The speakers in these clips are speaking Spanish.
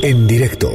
En directo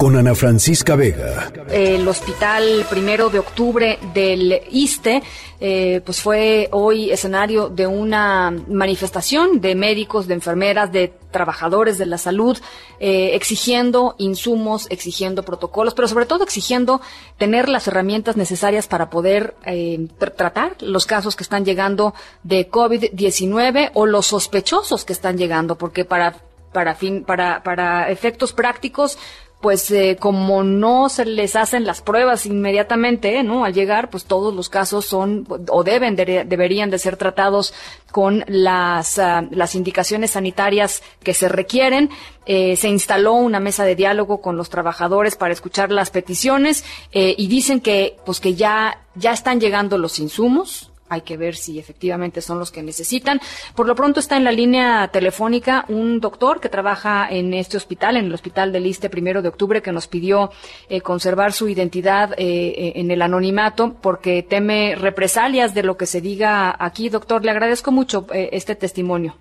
con Ana Francisca Vega. El hospital primero de octubre del ISTE, eh, pues fue hoy escenario de una manifestación de médicos, de enfermeras, de trabajadores de la salud, eh, exigiendo insumos, exigiendo protocolos, pero sobre todo exigiendo tener las herramientas necesarias para poder eh, tratar los casos que están llegando de COVID-19 o los sospechosos que están llegando, porque para para fin para para efectos prácticos pues eh, como no se les hacen las pruebas inmediatamente, ¿no? Al llegar, pues todos los casos son o deben deberían de ser tratados con las ah, las indicaciones sanitarias que se requieren. Eh, se instaló una mesa de diálogo con los trabajadores para escuchar las peticiones eh, y dicen que pues que ya ya están llegando los insumos, hay que ver si efectivamente son los que necesitan. Por lo pronto está en la línea telefónica un doctor que trabaja en este hospital, en el Hospital del Iste primero de octubre, que nos pidió eh, conservar su identidad eh, eh, en el anonimato porque teme represalias de lo que se diga aquí. Doctor, le agradezco mucho este testimonio.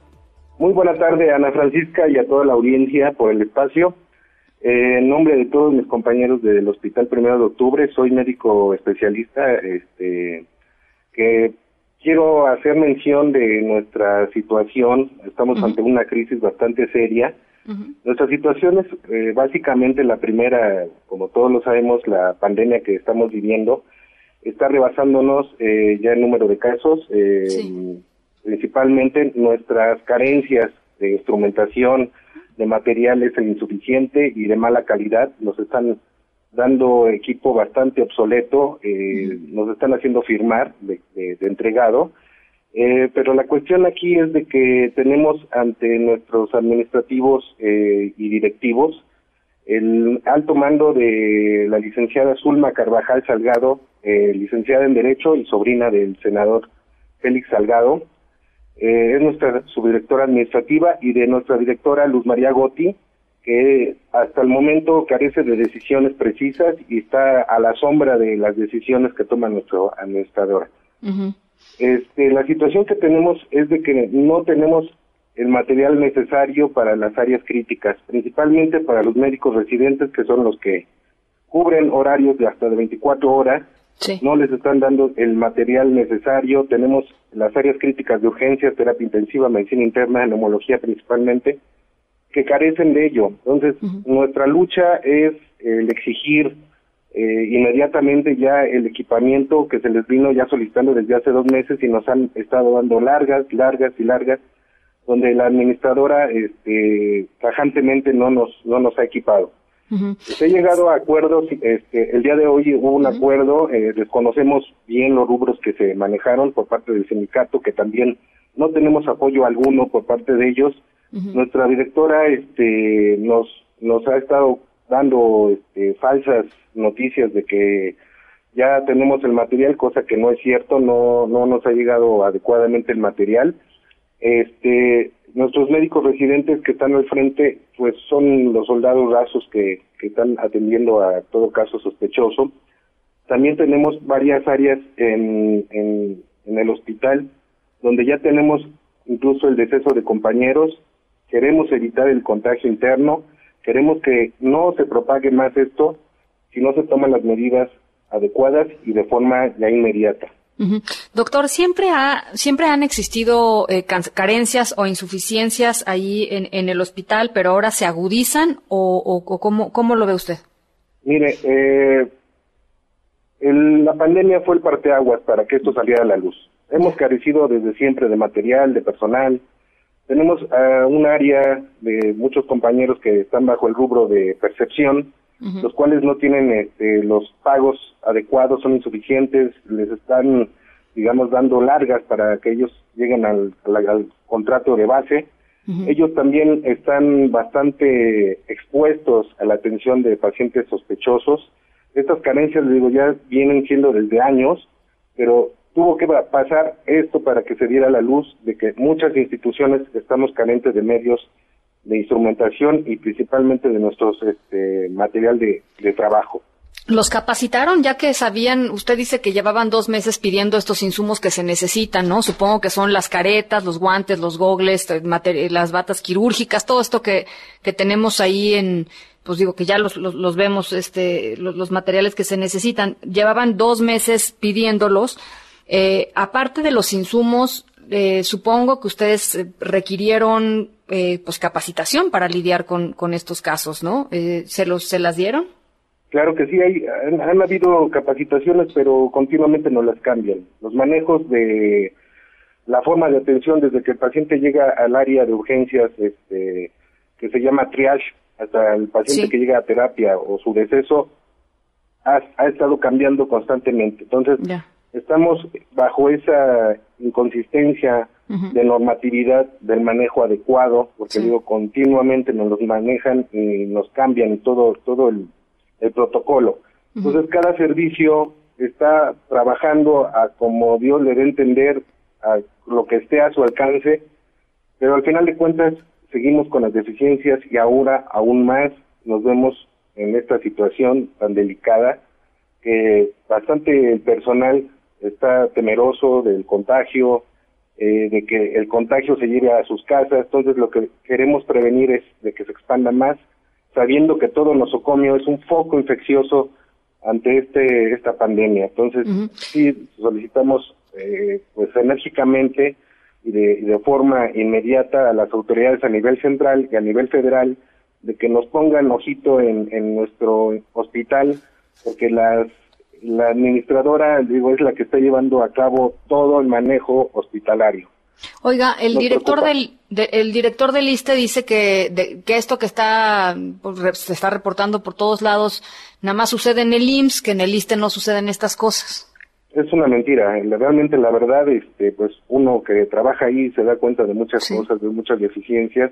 Muy buena tarde, Ana Francisca, y a toda la audiencia por el espacio. en nombre de todos mis compañeros del Hospital Primero de Octubre, soy médico especialista, este, que hacer mención de nuestra situación. Estamos ante una crisis bastante seria. Nuestra situación es eh, básicamente la primera, como todos lo sabemos, la pandemia que estamos viviendo está rebasándonos eh, ya el número de casos, eh, principalmente nuestras carencias de instrumentación, de materiales insuficiente y de mala calidad. Nos están dando equipo bastante obsoleto, eh, nos están haciendo firmar de, entregado, eh, pero la cuestión aquí es de que tenemos ante nuestros administrativos eh, y directivos el alto mando de la licenciada Zulma Carvajal Salgado, licenciada en Derecho y sobrina del senador Félix Salgado, es nuestra subdirectora administrativa y de nuestra directora Luz María Gotti, que hasta el momento carece de decisiones precisas y está a la sombra de las decisiones que toma nuestro administrador. Este, la situación que tenemos es de que no tenemos el material necesario para las áreas críticas, principalmente para los médicos residentes, que son los que cubren horarios de hasta de 24 horas, no les están dando el material necesario. Tenemos las áreas críticas de urgencia, terapia intensiva, medicina interna, neumología principalmente, que carecen de ello. Entonces, nuestra lucha es el exigir eh, inmediatamente ya el equipamiento que se les vino ya solicitando desde hace dos meses y nos han estado dando largas, largas y largas, donde la administradora este, tajantemente no nos, no nos ha equipado. Se ha llegado a acuerdos, este, el día de hoy hubo un acuerdo, eh, desconocemos bien los rubros que se manejaron por parte del sindicato, que también no tenemos apoyo alguno por parte de ellos, nuestra directora este, nos, nos ha estado dando este, falsas noticias de que ya tenemos el material, cosa que no es cierto, no, no nos ha llegado adecuadamente el material. Este, nuestros médicos residentes que están al frente, pues son los soldados rasos que, que están atendiendo a todo caso sospechoso. También tenemos varias áreas en, en, en el hospital donde ya tenemos incluso el deceso de compañeros queremos evitar el contagio interno, queremos que no se propague más esto si no se toman las medidas adecuadas y de forma ya inmediata. Doctor, siempre ha, siempre han existido eh, carencias o insuficiencias ahí en, el hospital, pero ahora se agudizan o, o, cómo, cómo, lo ve usted? Mire, eh, la pandemia fue el parteaguas para que esto saliera a la luz. Hemos carecido desde siempre de material, de personal, tenemos uh, un área de muchos compañeros que están bajo el rubro de percepción, los cuales no tienen este, los pagos adecuados, son insuficientes, les están, digamos, dando largas para que ellos lleguen al, contrato de base. Ellos también están bastante expuestos a la atención de pacientes sospechosos. Estas carencias, digo, ya vienen siendo desde años, pero tuvo que pasar esto para que se diera la luz de que muchas instituciones estamos carentes de medios de instrumentación y principalmente de nuestros este, material de, trabajo. ¿Los capacitaron ya que sabían, usted dice que llevaban dos meses pidiendo estos insumos que se necesitan, ¿no? Supongo que son las caretas, los guantes, los gogles, eh, las batas quirúrgicas, todo esto que, que tenemos ahí en, pues digo que ya los, los, vemos, este, los, materiales que se necesitan. Llevaban dos meses pidiéndolos. Eh, aparte de los insumos, eh, supongo que ustedes requirieron, pues capacitación para lidiar con, con estos casos, ¿no? ¿se los, se las dieron? Claro que sí, hay, han, habido capacitaciones, pero continuamente no las cambian. Los manejos de la forma de atención desde que el paciente llega al área de urgencias, este, que se llama triage, hasta el paciente que llega a terapia o su deceso, ha, estado cambiando constantemente. Entonces, estamos bajo esa inconsistencia de normatividad del manejo adecuado, porque digo, continuamente nos los manejan y nos cambian todo, todo el el protocolo. Entonces, cada servicio está trabajando a como Dios le dé entender, a lo que esté a su alcance, pero al final de cuentas seguimos con las deficiencias y ahora aún más nos vemos en esta situación tan delicada que bastante personal está temeroso del contagio, eh, de que el contagio se lleve a sus casas, entonces lo que queremos prevenir es de que se expanda más sabiendo que todo nosocomio es un foco infeccioso ante este esta pandemia. Entonces, sí solicitamos eh, pues enérgicamente y de, de, forma inmediata a las autoridades a nivel central y a nivel federal de que nos pongan ojito en, en nuestro hospital, porque las la administradora, digo, es la que está llevando a cabo todo el manejo hospitalario. Oiga, el director del el director del ISTE dice que, que esto que está pues, se está reportando por todos lados nada más sucede en el IMSS, que en el ISTE no suceden estas cosas. Es una mentira. Realmente la verdad, este, pues uno que trabaja ahí se da cuenta de muchas cosas, de muchas deficiencias.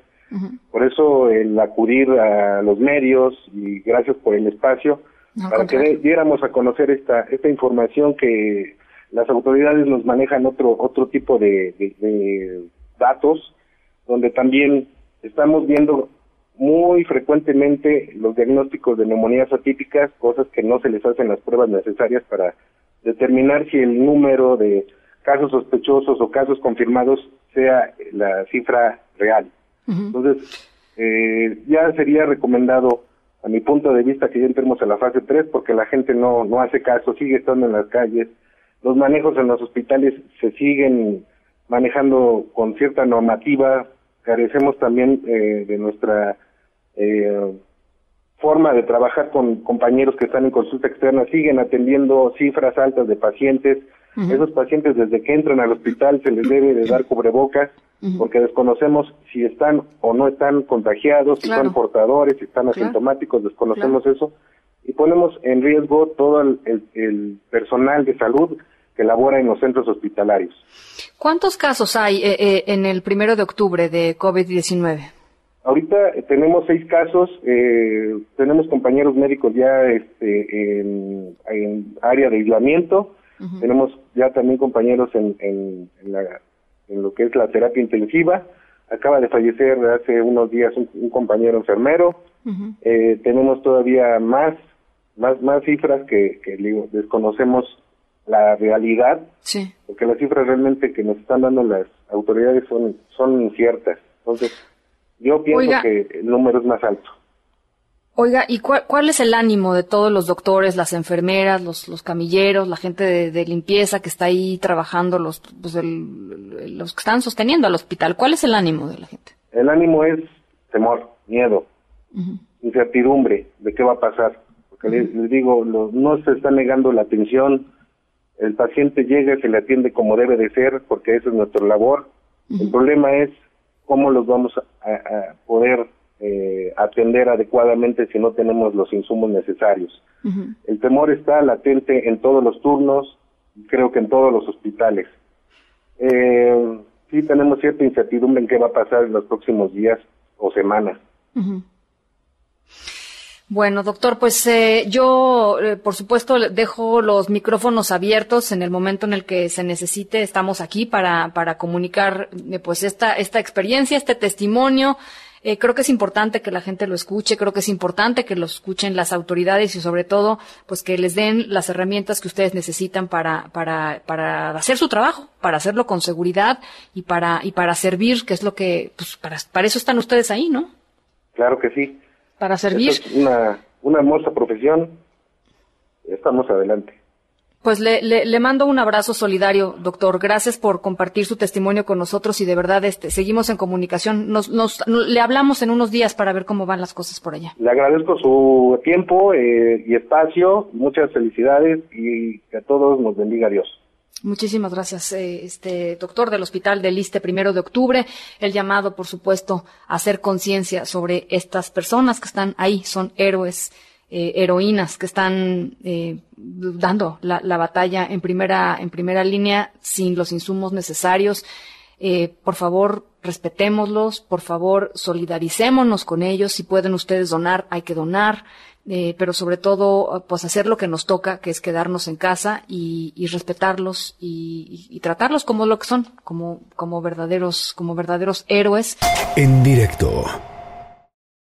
Por eso el acudir a los medios y gracias por el espacio para que diéramos a conocer esta esta información que las autoridades nos manejan otro otro tipo de, datos donde también estamos viendo muy frecuentemente los diagnósticos de neumonías atípicas, cosas que no se les hacen las pruebas necesarias para determinar si el número de casos sospechosos o casos confirmados sea la cifra real. Entonces, eh, ya sería recomendado, a mi punto de vista, que ya entremos a la fase 3 porque la gente no, no hace caso, sigue estando en las calles, los manejos en los hospitales se siguen manejando con cierta normativa, carecemos también eh, de nuestra eh, forma de trabajar con compañeros que están en consulta externa, siguen atendiendo cifras altas de pacientes. Esos pacientes desde que entran al hospital se les debe de dar cubrebocas porque desconocemos si están o no están contagiados, si son portadores, si están asintomáticos, desconocemos eso. Y ponemos en riesgo todo el, personal de salud que labora en los centros hospitalarios. ¿Cuántos casos hay eh, eh, en el primero de octubre de COVID-19? Ahorita eh, tenemos seis casos, tenemos compañeros médicos ya este, en, área de aislamiento, tenemos ya también compañeros en, en, lo que es la terapia intensiva, acaba de fallecer hace unos días un, compañero enfermero, tenemos todavía más más más cifras que, que digo, desconocemos la realidad, sí. porque las cifras realmente que nos están dando las autoridades son son inciertas. Entonces, yo pienso que el número es más alto. Oiga, ¿y cuál, cuál, es el ánimo de todos los doctores, las enfermeras, los, los camilleros, la gente de, limpieza que está ahí trabajando, los, pues los que están sosteniendo al hospital? ¿Cuál es el ánimo de la gente? El ánimo es temor, miedo, incertidumbre de qué va a pasar les, digo, no se está negando la atención, el paciente llega y se le atiende como debe de ser, porque esa es nuestra labor. El problema es cómo los vamos a, poder eh, atender adecuadamente si no tenemos los insumos necesarios. El temor está latente en todos los turnos, creo que en todos los hospitales. Eh, sí tenemos cierta incertidumbre en qué va a pasar en los próximos días o semanas. Bueno, doctor, pues eh, yo, eh, por supuesto, dejo los micrófonos abiertos en el momento en el que se necesite. Estamos aquí para, para comunicar, eh, pues, esta, esta experiencia, este testimonio, Eh, creo que es importante que la gente lo escuche, creo que es importante que lo escuchen las autoridades y sobre todo, pues que les den las herramientas que ustedes necesitan para, para, para hacer su trabajo, para hacerlo con seguridad y para, y para servir, que es lo que, pues para, para eso están ustedes ahí, ¿no? Claro que sí. Para servir. es una, una hermosa profesión. Estamos adelante. Pues le, le, mando un abrazo solidario, doctor. Gracias por compartir su testimonio con nosotros y de verdad este, seguimos en comunicación. Nos, nos, le hablamos en unos días para ver cómo van las cosas por allá. Le agradezco su tiempo eh, y espacio. Muchas felicidades y que a todos nos bendiga Dios. Muchísimas gracias, eh, este doctor del Hospital del Liste, primero de octubre. El llamado, por supuesto, a hacer conciencia sobre estas personas que están ahí, son héroes eh, heroínas que están eh, dando la, la, batalla en primera, en primera línea sin los insumos necesarios. Eh, por favor, respetémoslos, por favor, solidaricémonos con ellos. Si pueden ustedes donar, hay que donar. Eh, pero sobre todo, pues hacer lo que nos toca, que es quedarnos en casa y, y respetarlos y, y, tratarlos como lo que son, como, como verdaderos, como verdaderos héroes. En directo